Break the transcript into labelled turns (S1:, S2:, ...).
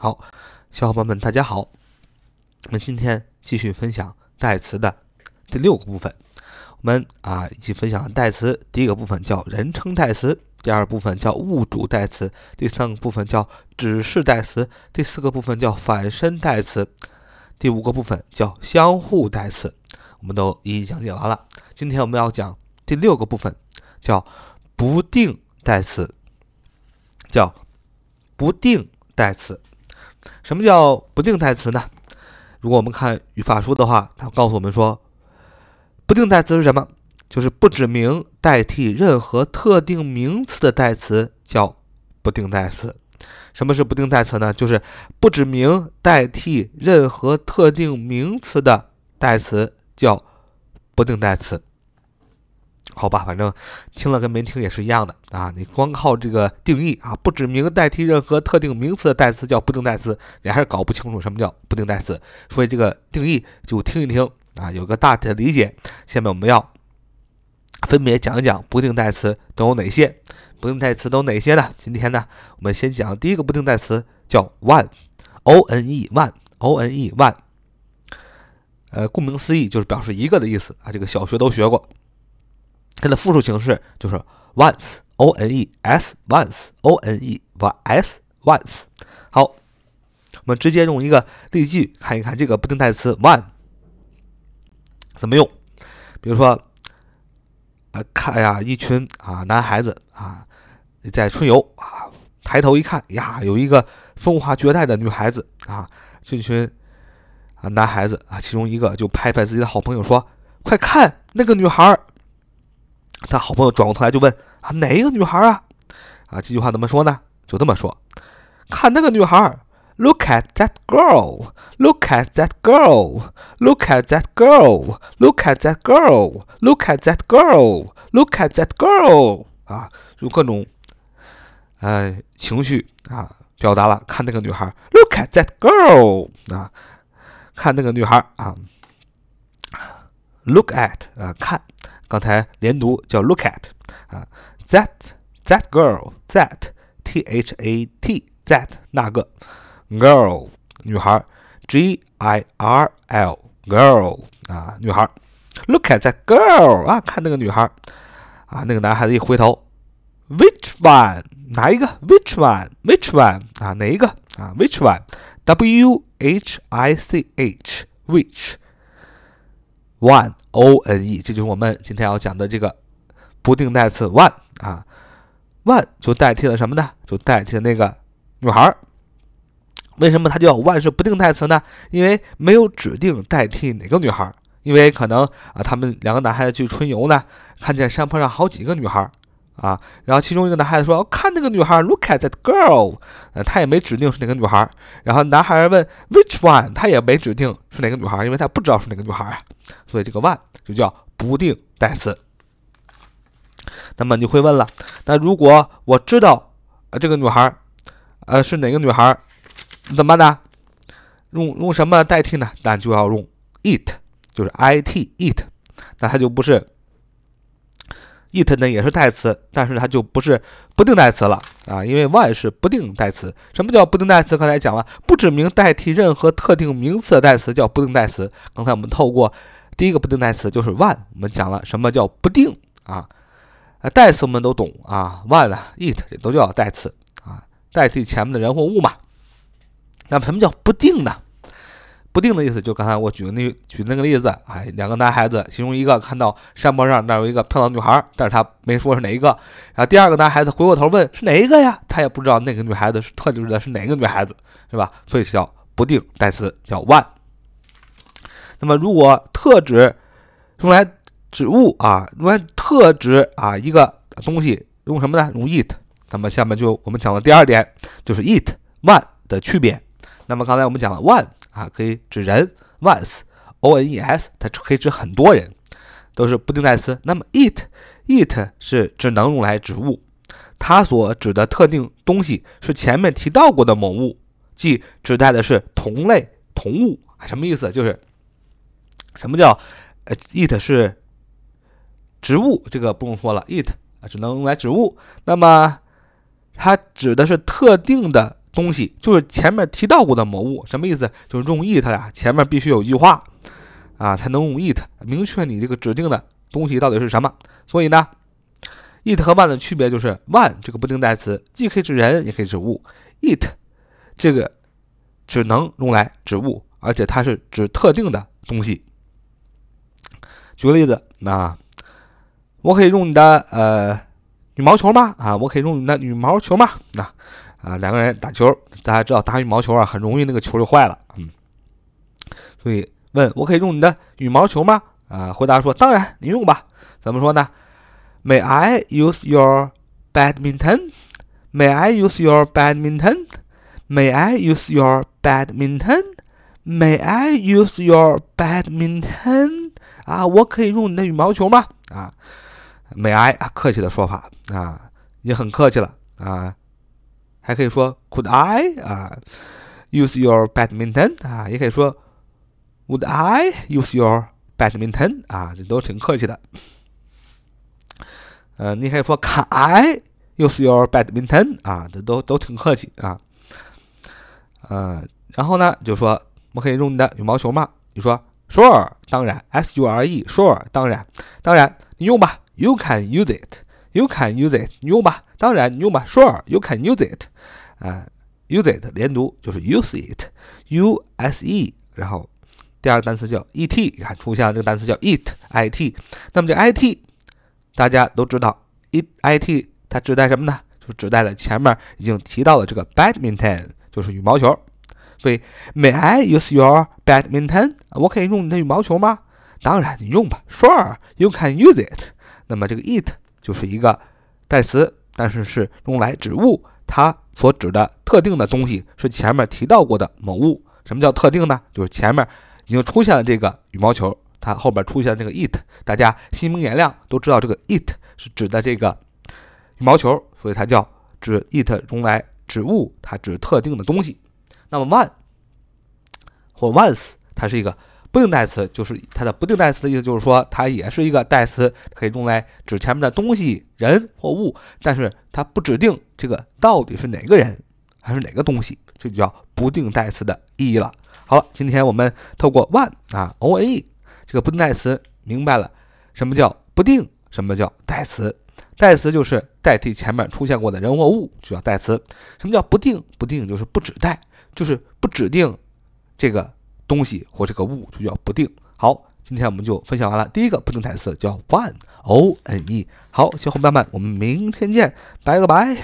S1: 好，小伙伴们，大家好。我们今天继续分享代词的第六个部分。我们啊，一起分享代词。第一个部分叫人称代词，第二部分叫物主代词，第三个部分叫指示代词，第四个部分叫反身代词，第五个部分叫相互代词。我们都一一讲解完了。今天我们要讲第六个部分，叫不定代词，叫不定代词。什么叫不定代词呢？如果我们看语法书的话，它告诉我们说，不定代词是什么？就是不指名代替任何特定名词的代词叫不定代词。什么是不定代词呢？就是不指名代替任何特定名词的代词叫不定代词。好吧，反正听了跟没听也是一样的啊。你光靠这个定义啊，不指名代替任何特定名词的代词叫不定代词，你还是搞不清楚什么叫不定代词。所以这个定义就听一听啊，有个大体的理解。下面我们要分别讲一讲不定代词都有哪些，不定代词都有哪些呢？今天呢，我们先讲第一个不定代词叫 one，o n e one，o n e one。呃，顾名思义就是表示一个的意思啊，这个小学都学过。它的复数形式就是 once，o n e s，once，o n e s，once。好，我们直接用一个例句看一看这个不定代词 one 怎么用。比如说，啊，看呀，一群啊男孩子啊在春游啊，抬头一看呀，有一个风华绝代的女孩子啊，这群啊男孩子啊，其中一个就拍拍自己的好朋友说：“快看那个女孩儿。”他好朋友转过头来就问：“啊，哪一个女孩啊？”啊，这句话怎么说呢？就这么说：“看那个女孩，Look at that girl. Look at that girl. Look at that girl. Look at that girl. Look at that girl. Look at that girl。”啊，就各种，呃，情绪啊，表达了看那个女孩，Look at that girl。啊，看那个女孩啊 ，Look at 啊，看。刚才连读叫 look at 啊，that that girl that t h a t that 那个 girl 女孩 g i r l girl 啊女孩 look at that girl 啊看那个女孩啊那个男孩子一回头 which one 哪一个 which one which one 啊哪一个啊 which one w h i c h which One o n e，这就是我们今天要讲的这个不定代词 one 啊，one 就代替了什么呢？就代替了那个女孩儿。为什么它叫 one 是不定代词呢？因为没有指定代替哪个女孩儿。因为可能啊，他们两个男孩子去春游呢，看见山坡上好几个女孩儿。啊，然后其中一个男孩子说：“看那个女孩，Look at that girl。”呃，他也没指定是哪个女孩。然后男孩问：“Which one？” 他也没指定是哪个女孩，因为他不知道是哪个女孩啊。所以这个 one 就叫不定代词。那么你会问了，那如果我知道呃这个女孩呃是哪个女孩，怎么办呢？用用什么代替呢？那就要用 it，就是 it it，那它就不是。It 呢也是代词，但是它就不是不定代词了啊，因为 one 是不定代词。什么叫不定代词？刚才讲了，不指名代替任何特定名词的代词叫不定代词。刚才我们透过第一个不定代词就是 one，我们讲了什么叫不定啊？代词我们都懂啊，one 啊，it 这都叫代词啊，代替前面的人或物嘛。那么什么叫不定呢？不定的意思，就刚才我举的那举那个例子，哎，两个男孩子，其中一个看到山坡上那有一个漂亮女孩，但是他没说是哪一个。然后第二个男孩子回过头问是哪一个呀？他也不知道那个女孩子是特指的是哪个女孩子，是吧？所以叫不定代词，叫 one。那么如果特指用来指物啊，用来特指啊一个东西，用什么呢？用 it。那么下面就我们讲的第二点，就是 it one 的区别。那么刚才我们讲了 one。啊，可以指人，once，o n e s，它可以指很多人，都是不定代词。那么 it，it 是只能用来指物，它所指的特定东西是前面提到过的某物，即指代的是同类同物。什么意思？就是什么叫呃，it 是植物，这个不用说了，it 啊只能用来指物。那么它指的是特定的东西，就是前面提到过的某物。什么意思？就是用 it 呀，前面必须有一句话啊，才能用 it 明确你这个指定的东西到底是什么。所以呢，it 和 one 的区别就是 one 这个不定代词既可以指人，也可以指物；it 这个只能用来指物，而且它是指特定的东西。举个例子，那我可以用你的呃羽毛球吗？啊，我可以用你的羽毛球吗？那啊，两个人打球，大家知道打羽毛球啊，很容易那个球就坏了，嗯，所以问我可以用你的羽毛球吗？啊，回答说当然，你用吧。怎么说呢？May I use your badminton? May I use your badminton? May I use your badminton? May I use your badminton? 啊，我可以用你的羽毛球吗？啊，May I，客气的说法啊，已经很客气了啊，还可以说 Could I 啊，use your badminton 啊，也可以说 Would I use your badminton 啊，这都挺客气的。呃，你可以说 Can I use your badminton 啊，这都都挺客气啊。呃，然后呢，就说我可以用你的羽毛球吗？你说 Sure，当然，S U R E，Sure，当然，当然，你用吧。You can use it You can use it，你用吧。当然，你用吧。Sure，You can use it，啊，use it 连读就是 use it，U S E，然后第二个单词叫 E T，你看出现了这个单词叫 it，I T。那么这 I T 大家都知道，it I T 它指代什么呢？就指代了前面已经提到的这个 badminton，就是羽毛球。所以，May I use your badminton？我可以用你的羽毛球吗？当然，你用吧。Sure，you can use it。那么这个 it 就是一个代词，但是是用来指物，它所指的特定的东西是前面提到过的某物。什么叫特定呢？就是前面已经出现了这个羽毛球，它后边出现这个 it，大家心明眼亮，都知道这个 it 是指的这个羽毛球，所以它叫指 it 用来指物，它指特定的东西。那么 one 或 once 它是一个不定代词，就是它的不定代词的意思，就是说它也是一个代词，可以用来指前面的东西、人或物，但是它不指定这个到底是哪个人还是哪个东西，这就叫不定代词的意义了。好了，今天我们透过 one 啊 o n e 这个不定代词，明白了什么叫不定，什么叫代词。代词就是代替前面出现过的人或物，就叫代词。什么叫不定？不定就是不指代。就是不指定这个东西或这个物，就叫不定。好，今天我们就分享完了。第一个不定代词叫 one，O N E。好，小伙伴们，我们明天见，拜个拜。